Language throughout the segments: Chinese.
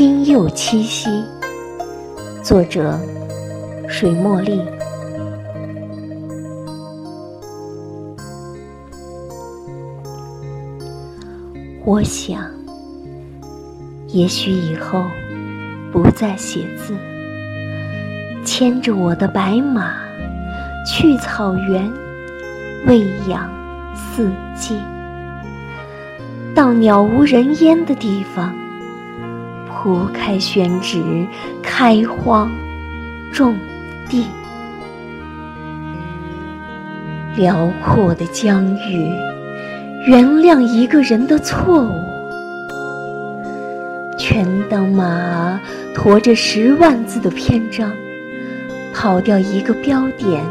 今又七夕，作者水茉莉。我想，也许以后不再写字，牵着我的白马去草原喂养四季。到鸟无人烟的地方，铺开宣纸，开荒种地。辽阔的疆域，原谅一个人的错误，全当马驮着十万字的篇章，跑掉一个标点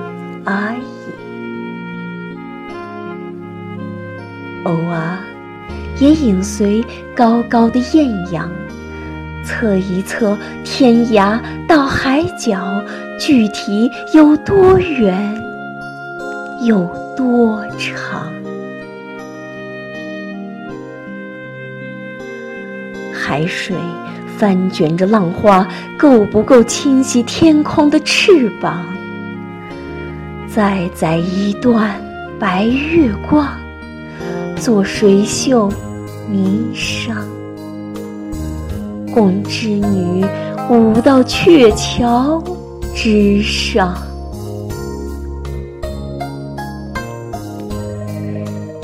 而已。偶尔。也引随高高的艳阳，测一测天涯到海角，具体有多远，有多长？海水翻卷着浪花，够不够清洗天空的翅膀？再载一段白月光，做水袖。霓裳，红织女舞到鹊桥之上。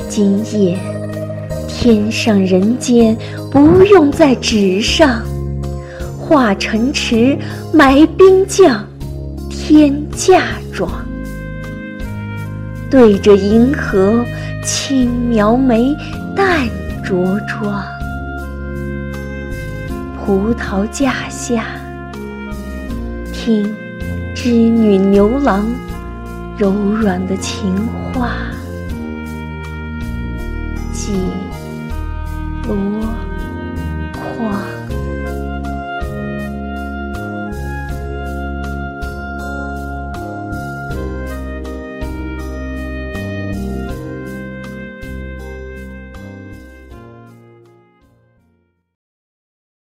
今夜，天上人间不用在纸上画城池、埋兵将、添嫁妆，对着银河，轻描眉，淡。着妆，葡萄架下，听织女牛郎柔软的情话，解。